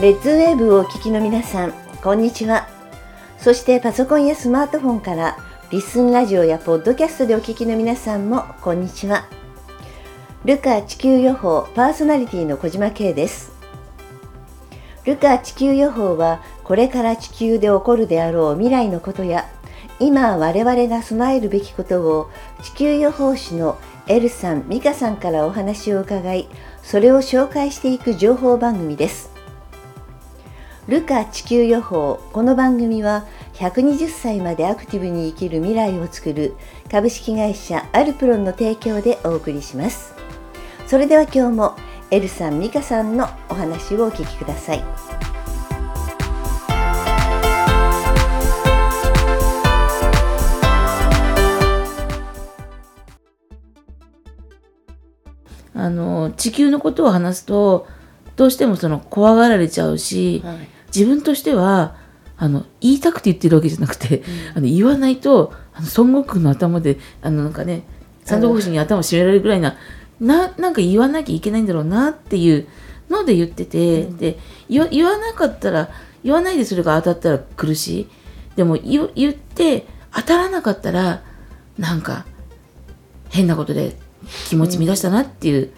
レッズウェーブをお聞きの皆さん、こんにちは。そしてパソコンやスマートフォンからリッスンラジオやポッドキャストでお聞きの皆さんもこんにちは。ルカ地球予報パーソナリティの小島慶です。ルカ地球予報はこれから地球で起こるであろう未来のことや今我々が備えるべきことを地球予報士のエルさん、ミカさんからお話を伺い、それを紹介していく情報番組です。ルカ地球予報。この番組は120歳までアクティブに生きる未来を作る株式会社アルプロンの提供でお送りします。それでは今日もエルさんミカさんのお話をお聞きください。あの地球のことを話すとどうしてもその怖がられちゃうし、はい自分としてはあの言いたくて言ってるわけじゃなくて、うん、あの言わないとあの孫悟空の頭であのなんかね三度越しに頭を締められるぐらいなななんか言わなきゃいけないんだろうなっていうので言ってて、うん、で言わなかったら言わないでそれが当たったら苦しいでも言って当たらなかったらなんか変なことで気持ち乱したなっていう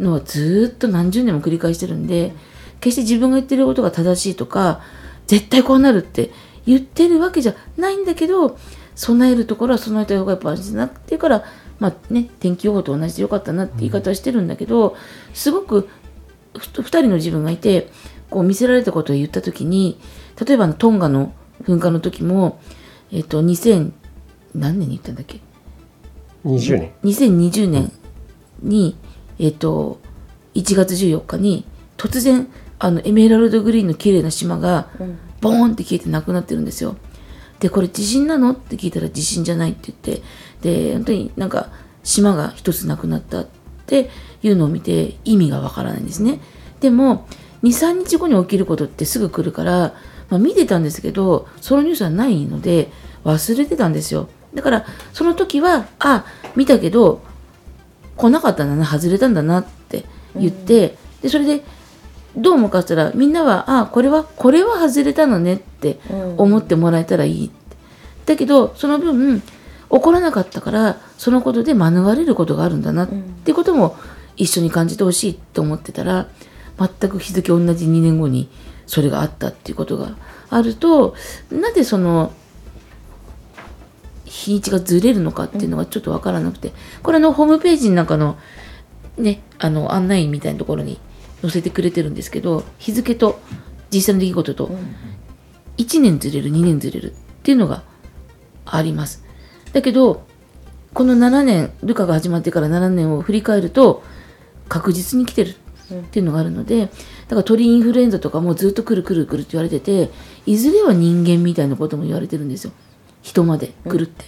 のはずっと何十年も繰り返してるんで。うん決して自分が言ってることが正しいとか絶対こうなるって言ってるわけじゃないんだけど備えるところは備えた方がやっぱ安心だなっていうからまあね天気予報と同じでよかったなって言い方はしてるんだけどすごく2人の自分がいてこう見せられたことを言った時に例えばトンガの噴火の時もえっ、と2000何年に言ったんだっけ？20年。2020年に、えっ、と1月14日に突然あのエメラルドグリーンの綺麗な島がボーンって消えてなくなってるんですよ。でこれ地震なのって聞いたら地震じゃないって言ってで本当になんか島が一つなくなったっていうのを見て意味がわからないんですね。でも23日後に起きることってすぐ来るから、まあ、見てたんですけどそのニュースはないので忘れてたんですよ。だからその時はあ見たけど来なかったんだな外れたんだなって言って、でそれでどう思うかしたらみんなはあこれはこれは外れたのねって思ってもらえたらいい。って、だけどその分起こらなかったからそのことで免れることがあるんだなっていうことも一緒に感じてほしいと思ってたら全く日付同じ2年後にそれがあったっていうことがあるとなぜその日にちがずれるのかっていうのがちょっと分からなくてこれのホームページの中のねあの案内みたいなところに載せてくれてるんですけど日付と実際の出来事と1年ずれる2年ずれるっていうのがあります。だけどこの7年ルカが始まってから7年を振り返ると確実に来てるっていうのがあるのでだから鳥インフルエンザとかもずっと来る来る来るって言われてていずれは人間みたいなことも言われてるんですよ。人まで来るって、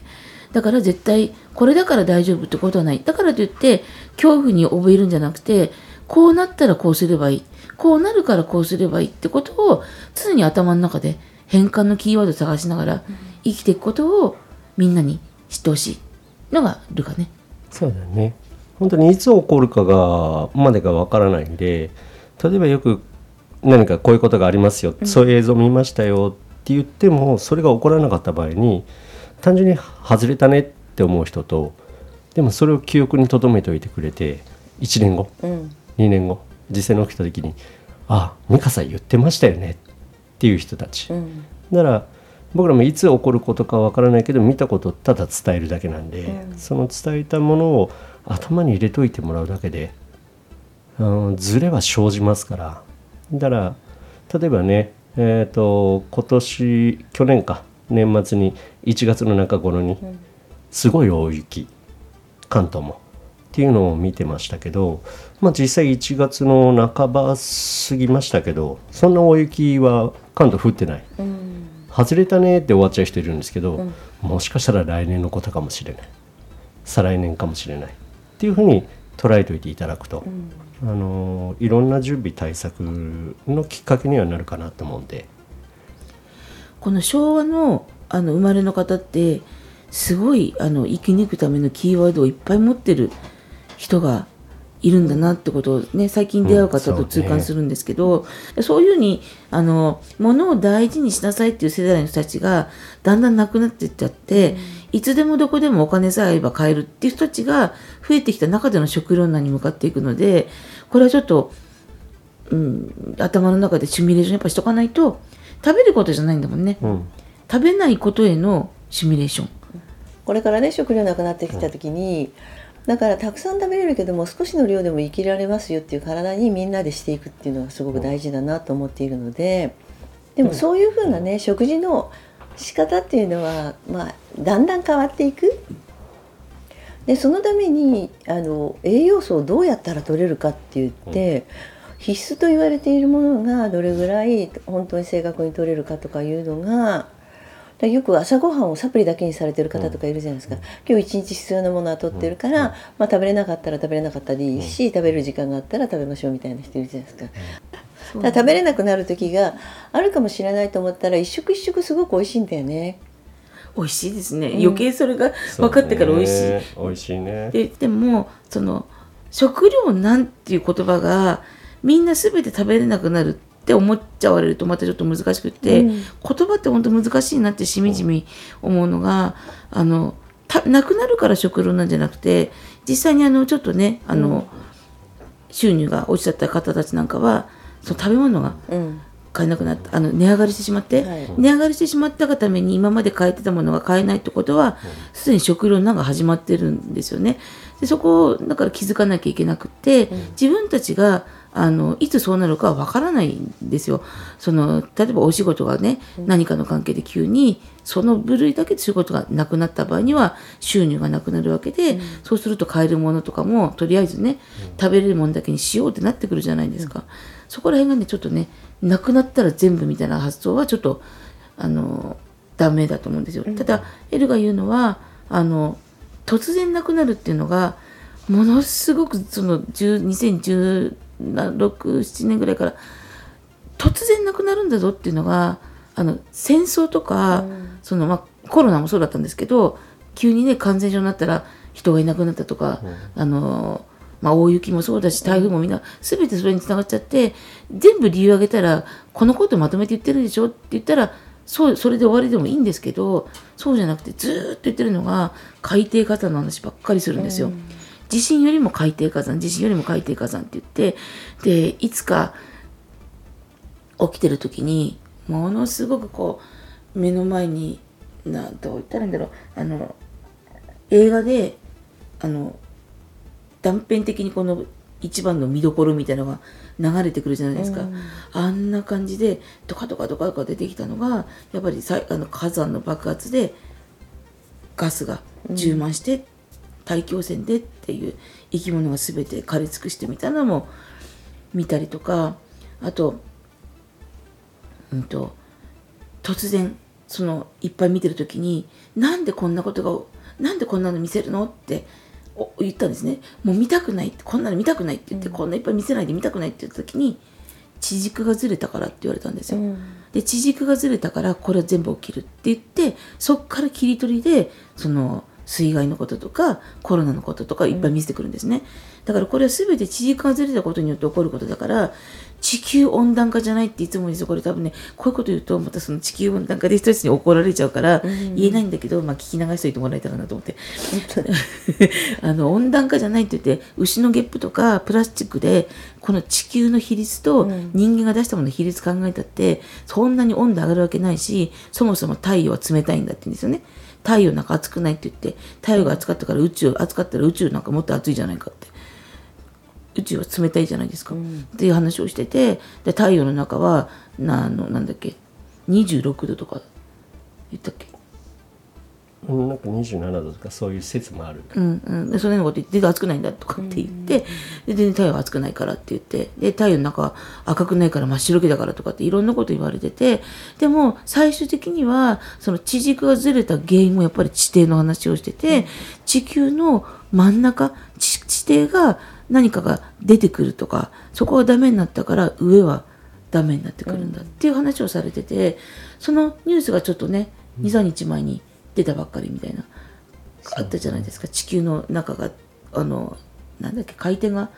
だから絶対これだから大丈夫ってことはない。だからといって恐怖に怯えるんじゃなくてこうなったらこうすればいい。こうなるからこうすればいいってことを常に頭の中で変換のキーワードを探しながら生きていくことをみんなに知ってほしいのがルカね。そうだね。本当にいつ起こるかがまでがわからないんで例えばよく何かこういうことがありますよ、うん、そういう映像見ましたよって言ってもそれが起こらなかった場合に単純に外れたねって思う人とでもそれを記憶に留めておいてくれて1年後、うん2年後実際に起きた時に「あ美香さん言ってましたよね」っていう人たち、うん、だから僕らもいつ起こることかわからないけど見たことをただ伝えるだけなんで、うん、その伝えたものを頭に入れといてもらうだけで、うん、ズレは生じますから。だから例えばねえっ、ー、と今年去年か年末に1月の中頃にすごい大雪関東もっていうのを見てましたけどまあ、実際1月の半ば過ぎましたけどそんな大雪は関東降ってない、うん、外れたねって終わっちゃう人いるんですけど、うん、もしかしたら来年のことかもしれない。再来年かもしれない。っていうふうに捉えておいていただくと、うん、あのいろんな準備対策のきっかけにはなるかなと思うんで。この昭和のあの生まれの方ってすごいあの生き抜くためのキーワードをいっぱい持ってる人がいるんだなってことをね最近出会う方と痛感するんですけど、うん、そう、ね,、いうふうにあの物を大事にしなさいっていう世代の人たちがだんだんなくなっていっちゃって、うん、いつでもどこでもお金さえあれば買えるっていう人たちが増えてきた中での食糧難に向かっていくのでこれはちょっと、うん、頭の中でシミュレーションやっぱしとかないと食べることじゃないんだもんね、うん、食べないことへのシミュレーション。これからね食料なくなってきた時に、だからたくさん食べれるけども少しの量でも生きられますよっていう体にみんなでしていくっていうのがすごく大事だなと思っているのででもそういうふうなね食事の仕方っていうのは、まあ、だんだん変わっていく。でそのためにあの栄養素をどうやったら取れるかって言って、必須と言われているものがどれぐらい本当に正確に取れるかとかいうのがよく朝ごはんをサプリだけにされてる方とかいるじゃないですか、今日一日必要なものは取ってるから、まあ、食べれなかったら食べれなかったでいいし、食べる時間があったら食べましょうみたいな人いるじゃないですか。だ食べれなくなる時があるかもしれないと思ったら一食一食すごく美味しいんだよね。美味しいですね、うん、余計それが分かってから美味しい。ね、美味しいね。ででもその食料なんていう言葉がみんな全て食べれなくなるって思っちゃわれるとまたちょっと難しくて、うん、言葉って本当難しいなってしみじみ思うのがあのなくなるから食料なんじゃなくて実際にあのちょっとねあの、うん、収入が落ちちゃった方たちなんかはその食べ物が買えなくなったあの値上がりしてしまって、はい、値上がりしてしまったがために今まで買えてたものが買えないってことはすでに食料難が始まってるんですよね。でそこをだから気づかなきゃいけなくて、自分たちがあのいつそうなるかはわからないんですよ。その例えばお仕事がね、何かの関係で急にその部類だけで仕事がなくなった場合には収入がなくなるわけで、うん、そうすると買えるものとかもとりあえずね、食べれるものだけにしようってなってくるじゃないですか。そこら辺がねちょっとねなくなったら全部みたいな発想はちょっとあのダメだと思うんですよ。ただエルが言うのはあの突然なくなるっていうのがものすごくその2016、7年ぐらいから突然なくなるんだぞっていうのがあの戦争とか、うん、そのまあ、コロナもそうだったんですけど急にね感染症になったら人がいなくなったとか、うん、あのまあ、大雪もそうだし台風もみんな全てそれにつながっちゃって全部理由挙げたらこのことまとめて言ってるでしょ？って言ったらそうそれで終わりでもいいんですけどそうじゃなくてずっと言ってるのが海底火山の話ばっかりするんですよ。うん、地震よりも海底火山地震よりも海底火山って言ってでいつか起きてる時にものすごくこう目の前に何と言ったらいいんだろうあの映画であの断片的にこの一番の見どころみたいなのが流れてくるじゃないですか、うん、あんな感じでドカドカドカドカ出てきたのがやっぱりさあの火山の爆発でガスが充満して、うん、大気汚染でっていう生き物が全て枯れ尽くしてみたいなのも見たりとかあと,、うんと、突然そのいっぱい見てる時になんでこんなことがなんでこんなの見せるのって言ったんですね。もう見たくないこんなの見たくないって言って、うん、こんないっぱい見せないで見たくないって言った時に地軸がずれたからって言われたんですよ、うん、で地軸がずれたからこれは全部起きるって言ってそっから切り取りでその水害のこととかコロナのこととかいっぱい見せてくるんですね、うん、だからこれは全て地軸がずれたことによって起こることだから地球温暖化じゃないっていつも言うんですよこれ多分ねこういうこと言うとまたその地球温暖化で人たちに怒られちゃうから言えないんだけど、まあ、聞き流しといてもらえたらなと思って あの温暖化じゃないって言って牛のゲップとかプラスチックでこの地球の比率と人間が出したものの比率考えたってそんなに温度上がるわけないしそもそも太陽は冷たいんだって言うんですよね。太陽なんか暑くないって言って太陽が暑かったから宇宙暑かったら宇宙なんかもっと暑いじゃないかって。宇宙は冷たいじゃないですか、うん、っていう話をしててで太陽の中はなあのなんだっけ26度とか言ったっけ？なんか27度とかそういう説もある。うんうん。で、そのようなこと言って、全然熱くないんだとかって言って、で、全然太陽は熱くないからって言って、で、太陽の中は赤くないから真っ白けだからとかっていろんなこと言われてて、でも最終的には、その地軸がずれた原因もやっぱり地底の話をしてて、地球の真ん中、地底が何かが出てくるとかそこがダメになったから上はダメになってくるんだっていう話をされててそのニュースがちょっとね23日前に出たばっかりみたいな。あったじゃないですか。地球の中があのなんだっけ回転が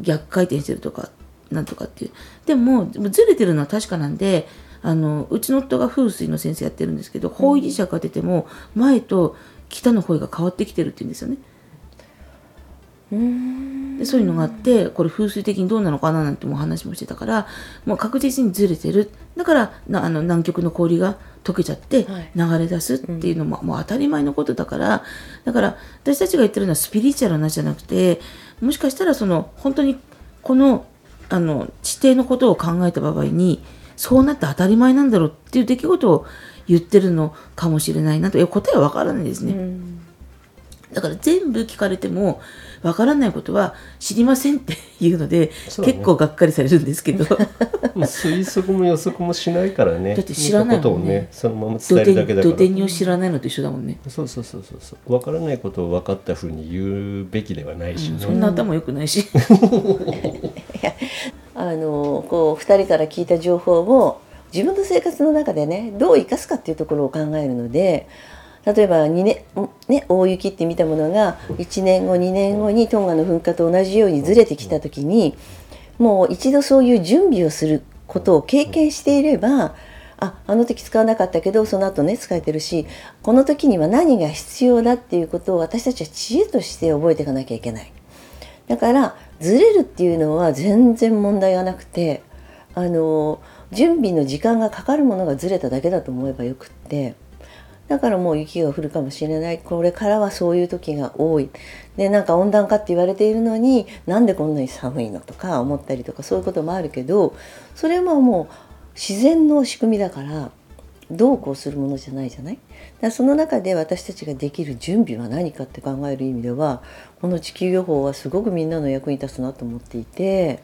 逆回転してるとかなんとかっていう。でもずれてるのは確かなんであのうちの夫が風水の先生やってるんですけど方位磁石当てても前と北の方位が変わってきてるって言うんですよね。でそういうのがあってこれ風水的にどうなのかななんても話もしてたからもう確実にずれてる。だからなあの南極の氷が溶けちゃって流れ出すっていうのも,、もう当たり前のことだから。だから私たちが言ってるのはスピリチュアルなじゃなくてもしかしたらその本当にこのあの地底のことを考えた場合にそうなって当たり前なんだろうっていう出来事を言ってるのかもしれないなと。いや答えは分からないですね。だから全部聞かれてもわからないことは知りませんっていうので、ね、結構がっかりされるんですけど。推測も予測もしないからね。だって知らないもんね、ね、そのまま伝えるだけだから。土手にを知らないのと一緒だもんね。そうそうそうそうそう。分からないことを分かったふうに言うべきではないし、ね。うん、そんな頭良くないし。あのこう2人から聞いた情報を自分の生活の中でねどう生かすかっていうところを考えるので例えば2年、ね、大雪って見たものが1年後2年後にトンガの噴火と同じようにずれてきた時にもう一度そういう準備をすることを経験していればああの時使わなかったけどその後ね使えてるしこの時には何が必要だっていうことを私たちは知恵として覚えていかなきゃいけない。だからずれるっていうのは全然問題がなくてあの準備の時間がかかるものがずれただけだと思えばよくってだからもう雪が降るかもしれないこれからはそういう時が多いでなんか温暖化って言われているのになんでこんなに寒いのとか思ったりとかそういうこともあるけどそれはもう自然の仕組みだからどうこうするものじゃないじゃない？だその中で私たちができる準備は何かって考える意味ではこの地球予報はすごくみんなの役に立つなと思っていて。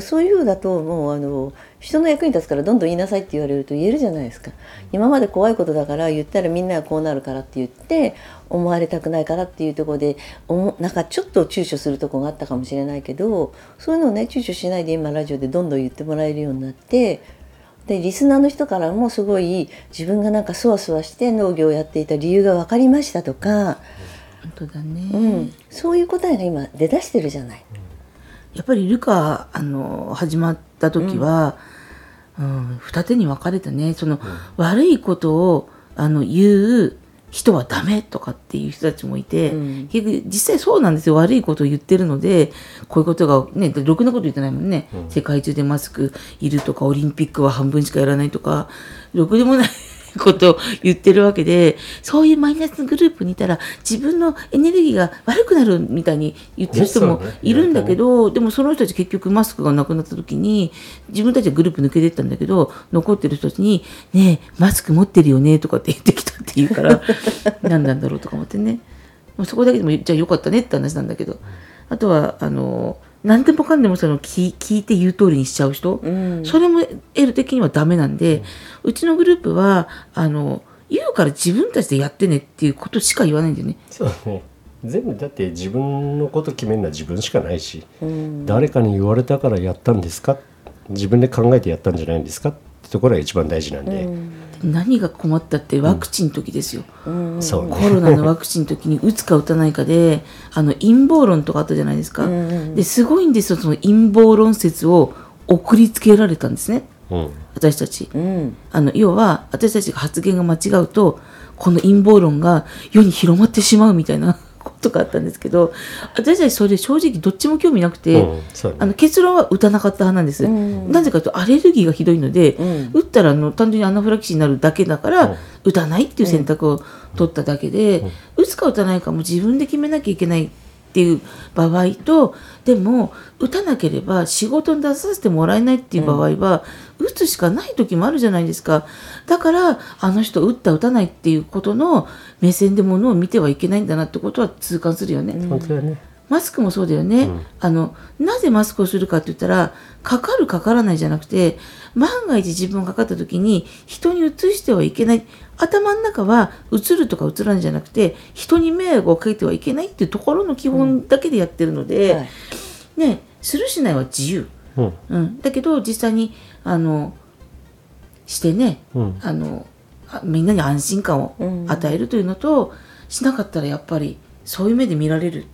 そういうふうだともうあの人の役に立つからどんどん言いなさいって言われると言えるじゃないですか。今まで怖いことだから言ったらみんながこうなるからって言って思われたくないからっていうところでなんかちょっと躊躇するとこがあったかもしれないけどそういうのをね躊躇しないで今ラジオでどんどん言ってもらえるようになってでリスナーの人からもすごい自分がなんかそわそわして農業をやっていた理由が分かりましたとか本当だね、うん、そういう答えが今出だしてるじゃない。やっぱりルカあの始まった時は、うん、うん、二手に分かれたねその、うん、悪いことをあの言う人はダメとかっていう人たちもいて、うん、結局実際そうなんですよ。悪いことを言ってるのでこういうことがねろくなこと言ってないもんね、世界中でマスクいるとかオリンピックは半分しかやらないとかろくでもないことを言ってるわけで、そういうマイナスグループにいたら自分のエネルギーが悪くなるみたいに言ってる人もいるんだけど、でもその人たち結局マスクがなくなった時に、自分たちはグループ抜けてったんだけど、残ってる人たちに、ねえ、マスク持ってるよねとかって言ってきたって言うから、何なんだろうとか思ってね。そこだけでも、じゃあよかったねって話なんだけど、あとは、あの、何でもかんでもその聞聞いて言う通りにしちゃう人、うん、それも得る的にはダメなんで、うん、うちのグループはあの言うから自分たちでやってねっていうことしか言わないんだよね。そうね。全部だって自分のこと決めるのは自分しかないし、うん、誰かに言われたからやったんですか？自分で考えてやったんじゃないんですか？ってところが一番大事なんで。何が困ったってワクチンの時ですよ、うん。ね、コロナのワクチンの時に打つか打たないかであの陰謀論とかあったじゃないですか、うんうん、ですごいんですよその陰謀論説を送りつけられたんですね、うん、私たち、うん、あの要は私たちが発言が間違うとこの陰謀論が世に広まってしまうみたいな。ことがあったんですけど私たちそれ正直どっちも興味なくて、うんね、あの結論は打たなかった派なんです、うん、なぜかというとアレルギーがひどいので、うん、打ったらあの単純にアナフィラキシーになるだけだから、打たないっていう選択を取っただけで、打つか打たないかも自分で決めなきゃいけないっていう場合とでも打たなければ仕事に出させてもらえないっていう場合は、打つしかない時もあるじゃないですか。だからあの人打った打たないっていうことの目線でものを見てはいけないんだなってことは痛感するよね。本当ね。マスクもそうだよね、うん、あのなぜマスクをするかって言ったらかかるかからないじゃなくて万が一自分がかかった時に人にうつしてはいけない。頭の中はうつるとかうつらないじゃなくて人に迷惑をかけてはいけないっていうところの基本だけでやってるので、うん。はい、ねするしないは自由、うん、うん、だけど実際にあのしてね、うん、あのみんなに安心感を与えるというのと、しなかったらやっぱりそういう目で見られるっ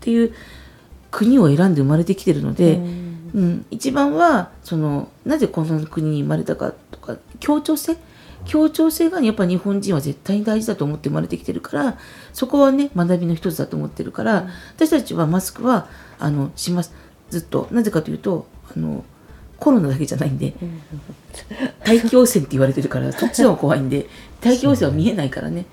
ていう国を選んで生まれてきてるので、うん、一番はそのなぜこの国に生まれたかとか協調性？協調性がやっぱ日本人は絶対に大事だと思って生まれてきてるからそこはね学びの一つだと思ってるから、うん、私たちはマスクはあのします。ずっとなぜかというとあのコロナだけじゃないんで、大気汚染って言われてるからそっちの方が怖いんで大気汚染は見えないからね。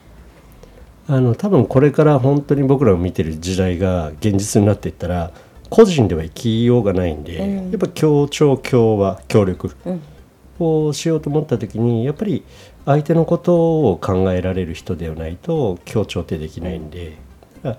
あの多分これから本当に僕らが見てる時代が現実になっていったら個人では生きようがないんで、うん、やっぱ協調協和協力をしようと思った時にやっぱり相手のことを考えられる人ではないと協調ってできないんで、うん、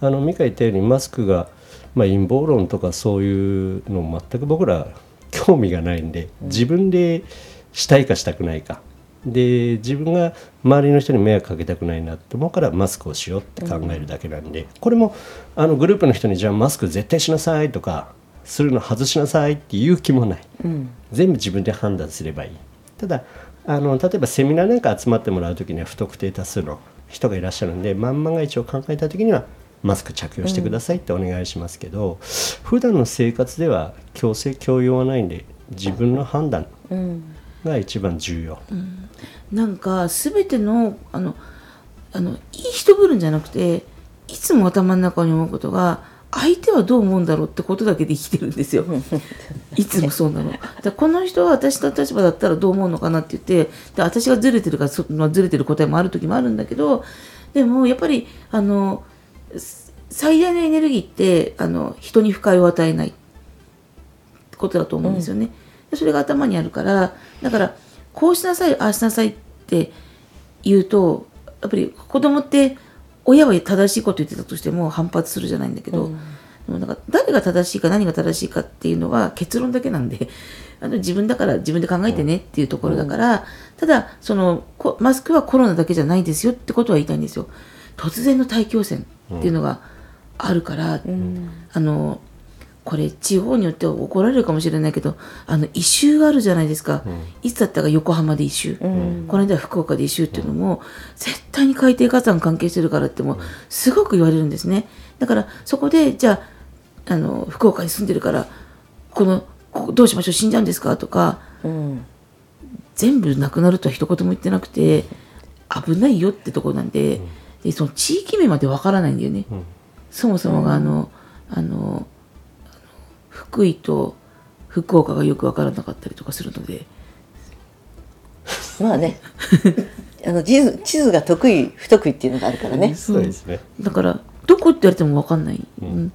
あの美香言ったようにマスクが、まあ、陰謀論とかそういうの全く僕ら興味がないんで自分でしたいかしたくないか。で自分が周りの人に迷惑かけたくないなって思うからマスクをしようって考えるだけなんで、これもあのグループの人にじゃあマスク絶対しなさいとかするの外しなさいっていう気もない、うん、全部自分で判断すればいい。ただあの例えばセミナーなんか集まってもらう時には不特定多数の人がいらっしゃるんでまんまが一を考えた時にはマスク着用してくださいってお願いしますけど、うん、普段の生活では強制強要はないんで自分の判断が一番重要。うんなんか全てのあのあのいい人ぶるんじゃなくていつも頭の中に思うことが相手はどう思うんだろうってことだけで生きてるんですよ。いつもそうなの。だこの人は私の立場だったらどう思うのかなって言ってで私がずれてるからそ、まあ、ずれてる答えもある時もあるんだけどでもやっぱりあの最大のエネルギーってあの人に不快を与えないことだと思うんですよね。うん、それが頭にあるからだからこうしなさいああしなさいって言うとやっぱり子供って親は正しいこと言ってたとしても反発するじゃないんだけど、うん、なんか誰が正しいか何が正しいかっていうのは結論だけなんであの自分だから自分で考えてねっていうところだから、うん、ただそのマスクはコロナだけじゃないですよってことは言いたいんですよ。突然の大気汚染っていうのがあるから、うん、あのこれ地方によっては怒られるかもしれないけどあの異臭があるじゃないですか、うん、いつだったか横浜で異臭、うん、この間は福岡で異臭っていうのも、絶対に海底火山関係してるからってもすごく言われるんですね。だからそこでじゃああの福岡に住んでるからこのこどうしましょう？死んじゃうんですか？とか、うん、全部なくなるとは一言も言ってなくて危ないよってとこなんで,、でその地域名までわからないんだよね、そもそもがあの、あの福井と福岡がよく分からなかったりとかするので。まあね。あの地図地図が得意不得意っていうのがあるからね。そうですね。だからどこって言われても分かんない、うん、うん、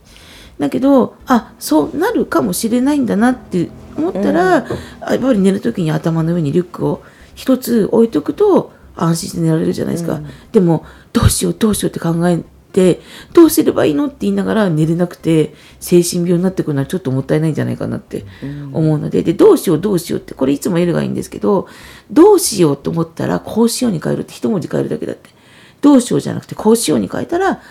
だけどあそうなるかもしれないんだなって思ったら、うん、やっぱり寝る時に頭の上にリュックを一つ置いとくと安心して寝られるじゃないですか、うん、でもどうしようどうしようって考えてどうすればいいのって言いながら寝れなくて精神病になってくるのはちょっともったいないんじゃないかなって思うのででどうしようどうしようってこれいつも L がいいんですけどどうしようと思ったらこうしように変えるって一文字変えるだけだって。どうしようじゃなくてこうしように変えたら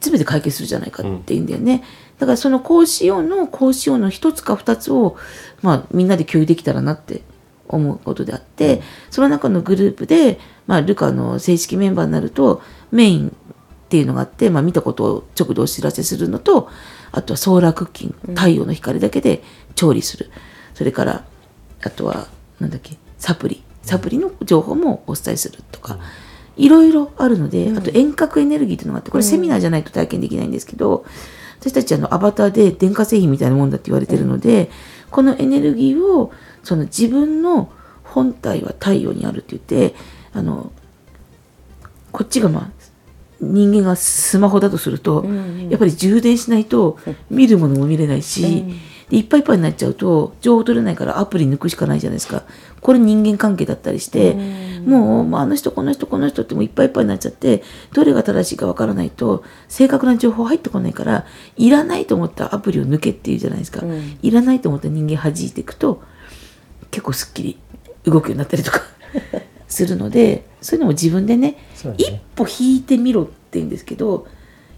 全て解決するじゃないかって言うんだよね。だからそのこうしようのこうしようの一つか二つを、まあ、みんなで共有できたらなって思うことであって、その中のグループで、まあ、ルカの正式メンバーになるとメインっていうのがあって、まあ、見たことを直でお知らせするのとあとはソーラークッキング太陽の光だけで調理する、それからあとはなんだっけサプリ。サプリの情報もお伝えするとか、いろいろあるので、あと遠隔エネルギーっていうのがあってこれセミナーじゃないと体験できないんですけど、私たちあのアバターで電化製品みたいなもんだって言われてるので、このエネルギーをその自分の本体は太陽にあるって言ってあのこっちがまあ人間がスマホだとすると、うんうん、やっぱり充電しないと見るものも見れないし、うん、でいっぱいいっぱいになっちゃうと情報取れないからアプリ抜くしかないじゃないですか。これ人間関係だったりして、うん、もう、まあ、あの人この人この人ってもいっぱいいっぱいになっちゃってどれが正しいかわからないと正確な情報入ってこないからいらないと思ったアプリを抜けっていうじゃないですか、うん、いらないと思った人間弾いていくと結構すっきり動くようになったりとかするのでそういうのも自分でね、ね、一歩引いてみろって言うんですけど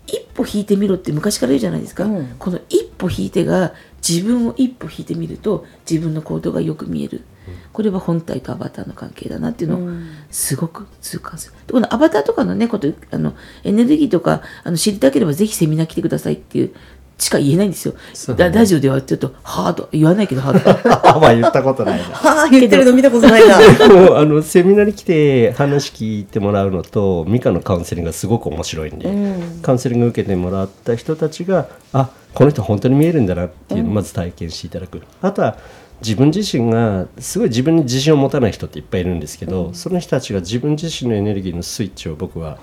一歩引いてみろって昔から言うじゃないですか、うん、この一歩引いてが自分を一歩引いてみると自分の行動がよく見える、うん、これは本体とアバターの関係だなっていうのをすごく痛感する、うん、このアバターとかのねことあのエネルギーとかあの知りたければぜひセミナー来てくださいっていうしか言えないんですよ。ララジオではちょっと、はーと言わないけど、は。あまあ言ったことないな。はあ言ってるの見たことないな。あのセミナーに来て話聞いてもらうのとミカのカウンセリングがすごく面白いんで、カウンセリング受けてもらった人たちがあこの人本当に見えるんだなっていうのをまず体験していただく、あとは自分自身がすごい自分に自信を持たない人っていっぱいいるんですけど、その人たちが自分自身のエネルギーのスイッチを僕は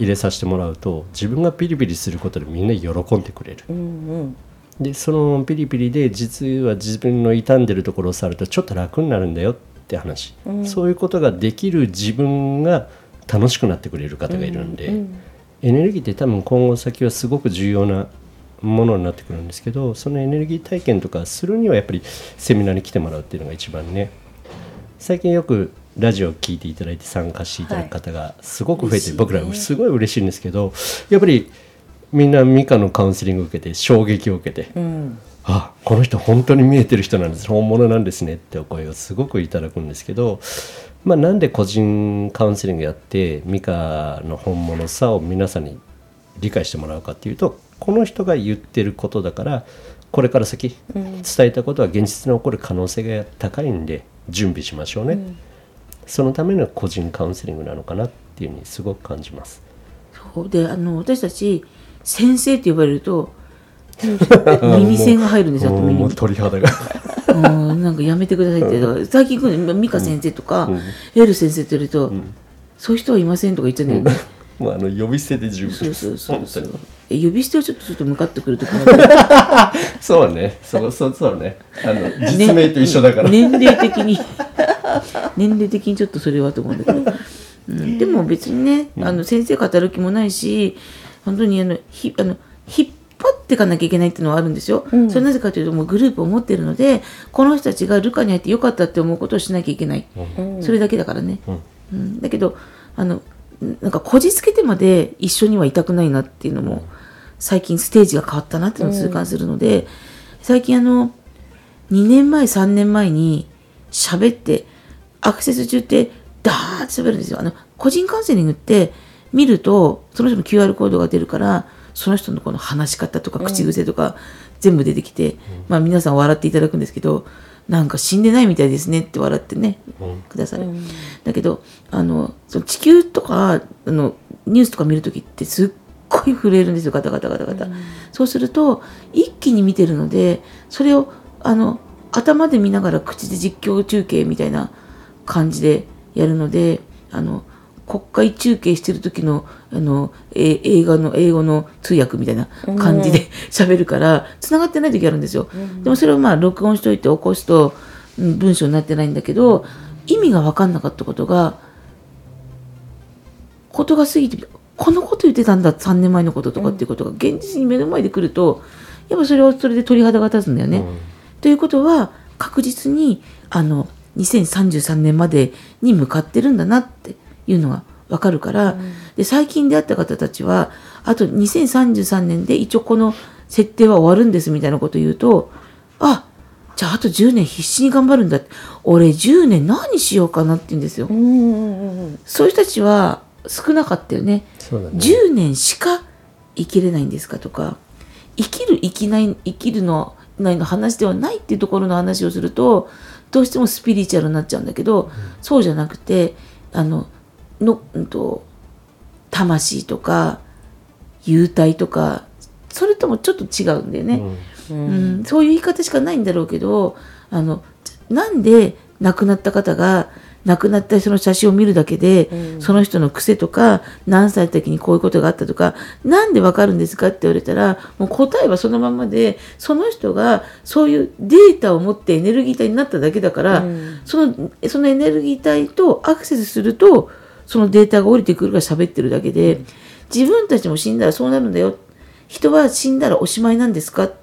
入れさせてもらうと自分がピリピリすることでみんな喜んでくれる。でそのピリピリで実は自分の傷んでるところを触るとちょっと楽になるんだよって話、そういうことができる自分が楽しくなってくれる方がいるんで、エネルギーって多分今後先はすごく重要なものになってくるんですけどそのエネルギー体験とかするにはやっぱりセミナーに来てもらうっていうのが一番ね。最近よくラジオを聞いていただいて参加していただく方がすごく増えて、僕らすごい嬉しいんですけどやっぱりみんなミカのカウンセリングを受けて衝撃を受けて、あこの人本当に見えてる人なんです本物なんですねってお声をすごくいただくんですけど、まあ、なんで個人カウンセリングやってミカの本物さを皆さんに理解してもらうかっていうとこの人が言ってることだからこれから先伝えたことは現実に起こる可能性が高いんで準備しましょうね、そのための個人カウンセリングなのかなっていうふうにすごく感じます。そう。であの私たち先生って呼ばれると 耳栓が入るんですよもうに鳥肌が。なんかやめてくださいって。最近来るの美香先生とか、エル先生って言われると、そういう人はいませんとか言っちゃうんだよね、もうあの呼び捨てで十分。そうそうそうそう。呼び捨てはちょっとちょっと向かってくるところが そうね、そうそうそうね。あの実名と一緒だから。年齢的に 年齢的にちょっとそれはと思うんだけど、うん、でも別にねあの先生語る気もないし本当にあのひあの引っ張っていかなきゃいけないっていうのはあるんですよ、それなぜかというともうグループを持ってるのでこの人たちがルカに入ってよかったって思うことをしなきゃいけない、それだけだからね、うん。だけどあのなんかこじつけてまで一緒にはいたくないなっていうのも最近ステージが変わったなっていうのを痛感するので、最近あの2年前3年前に喋ってアクセス中ってダーッて喋るんですよ。あの個人カウンセリングって見るとその人の QR コードが出るからその人のこの話し方とか口癖とか全部出てきて、まあ皆さん笑っていただくんですけどなんか死んでないみたいですねって笑ってね、くださる、だけどあのその地球とかあのニュースとか見るときってすっごい震えるんですよ。ガタガタガタガタ、そうすると一気に見てるのでそれをあの頭で見ながら口で実況中継みたいな感じでやるのであの国会中継してる時のあのえ映画の英語の通訳みたいな感じで 喋るから繋がってない時あるんですよ、でもそれをまあ録音しといて起こすと、うん文章になってないんだけど意味が分かんなかったことがことが過ぎてこのこと言ってたんだ3年前のこととかっていうことが現実に目の前で来るとやっぱそれはそれで鳥肌が立つんだよね。ということは確実にあの2033年までに向かってるんだなっていうのがわかるから、で最近出会った方たちはあと2033年で一応この設定は終わるんですみたいなことを言うとあじゃああと10年必死に頑張るんだって俺10年何しようかなって言うんですよ。そういう人たちは少なかったよね。そうだね。10年しか生きれないんですかとか生きる生きない生きるのないの話ではないっていうところの話をするとどうしてもスピリチュアルになっちゃうんだけど、そうじゃなくてあのの、うん、と魂とか幽体とかそれともちょっと違うんだよね。うん、そういう言い方しかないんだろうけどあのなんで亡くなった方が亡くなった人の写真を見るだけで、その人の癖とか何歳の時にこういうことがあったとかなんでわかるんですかって言われたらもう答えはそのままでその人がそういうデータを持ってエネルギー体になっただけだから、そのそのエネルギー体とアクセスするとそのデータが降りてくるから喋ってるだけで自分たちも死んだらそうなるんだよ。人は死んだらおしまいなんですか？って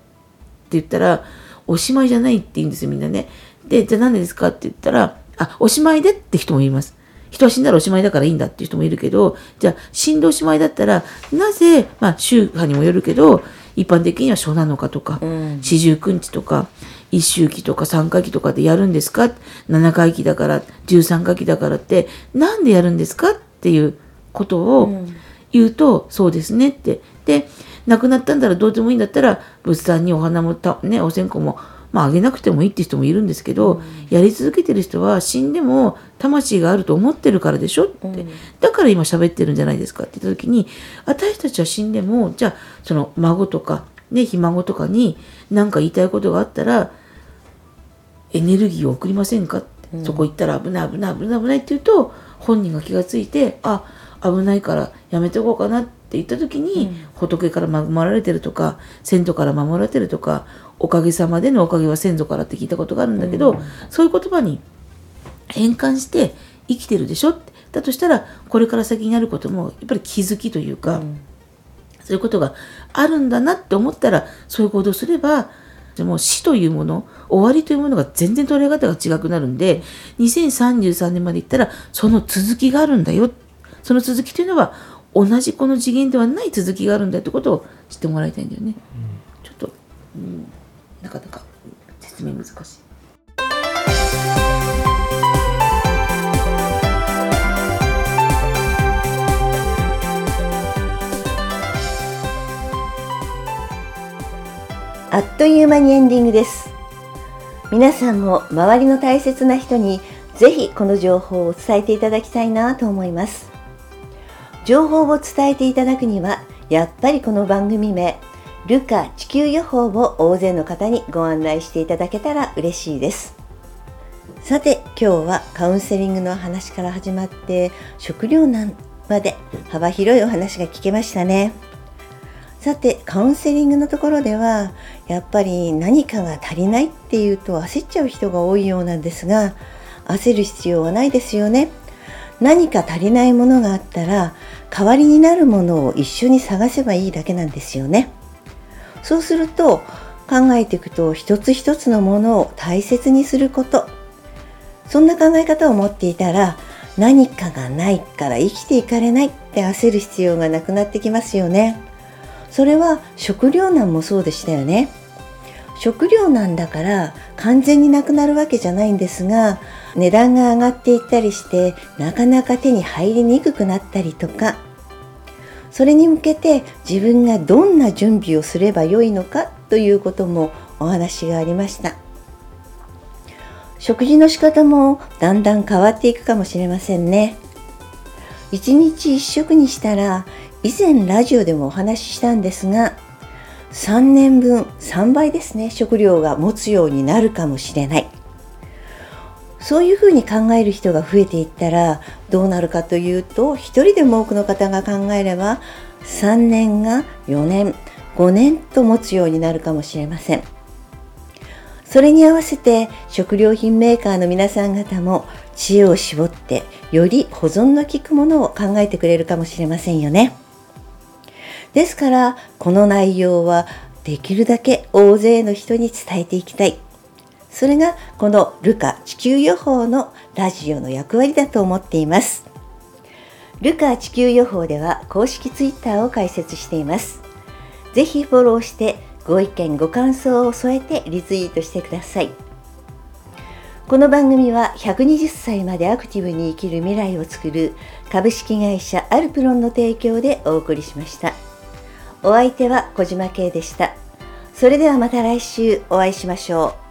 言ったら、おしまいじゃないって言うんですよ、みんなね。で、じゃあ何でですか？って言ったら、あ、おしまいでって人も言います。人は死んだらおしまいだからいいんだっていう人もいるけど、じゃあ死んでおしまいだったら、なぜ、まあ宗派にもよるけど、一般的には初なのかとか、四十九日とか、一周期とか三回忌とかでやるんですか？七回忌だから、十三回忌だからって、なんでやるんですかっていうことを言うと、そうですねって。で、亡くなったんだらどうでもいいんだったら仏壇にお花もた、ね、お線香もまあ、あげなくてもいいって人もいるんですけど、うん、やり続けてる人は死んでも魂があると思ってるからでしょって、うん、だから今喋ってるんじゃないですかって言った時に私たちは死んでもじゃあその孫とか、ね、ひ孫とかに何か言いたいことがあったらエネルギーを送りませんかって、うん、そこ行ったら危ない危ない危ない危ないって言うと本人が気がついてあ危ないからやめておこうかなって言った時に、仏から守られてるとか先祖から守られてるとかおかげさまでのおかげは先祖からって聞いたことがあるんだけど、うん、そういう言葉に変換して生きてるでしょって。だとしたらこれから先になることもやっぱり気づきというか、うん、そういうことがあるんだなって思ったらそういう行動すればもう死というもの終わりというものが全然捉え方が違くなるんで2033年までいったらその続きがあるんだよ。その続きというのは同じこの次元ではない続きがあるんだってことを知ってもらいたいんだよね。うん、ちょっと、うんなかなか説明難しい。あっという間にエンディングです皆さんも周りの大切な人にぜひこの情報を伝えていただきたいなと思います情報を伝えていただくにはやっぱりこの番組名ルカ地球予報を大勢の方にご案内していただけたら嬉しいです。さて今日はカウンセリングの話から始まって食糧難まで幅広いお話が聞けましたね。さてカウンセリングのところではやっぱり何かが足りないっていうと焦っちゃう人が多いようなんですが焦る必要はないですよね。何か足りないものがあったら代わりになるものを一緒に探せばいいだけなんですよね。そうすると考えていくと一つ一つのものを大切にすること。そんな考え方を持っていたら何かがないから生きていかれないって焦る必要がなくなってきますよね。それは食糧難もそうでしたよね。食糧難だから完全になくなるわけじゃないんですが値段が上がっていったりしてなかなか手に入りにくくなったりとか。それに向けて自分がどんな準備をすればよいのかということもお話がありました。食事の仕方もだんだん変わっていくかもしれませんね。一日一食にしたら以前ラジオでもお話ししたんですが3年分3倍ですね食料が持つようになるかもしれない。そういうふうに考える人が増えていったらどうなるかというと一人でも多くの方が考えれば3年が4年5年と持つようになるかもしれません。それに合わせて食料品メーカーの皆さん方も知恵を絞ってより保存の効くものを考えてくれるかもしれませんよね。ですからこの内容はできるだけ大勢の人に伝えていきたい。それがこのルカ地球予報のラジオの役割だと思っています。ルカ地球予報では公式ツイッターを開設しています。ぜひフォローしてご意見ご感想を添えてリツイートしてください。この番組は120歳までアクティブに生きる未来を作る株式会社アルプロンの提供でお送りしました。お相手は小島慶でした。それではまた来週お会いしましょう。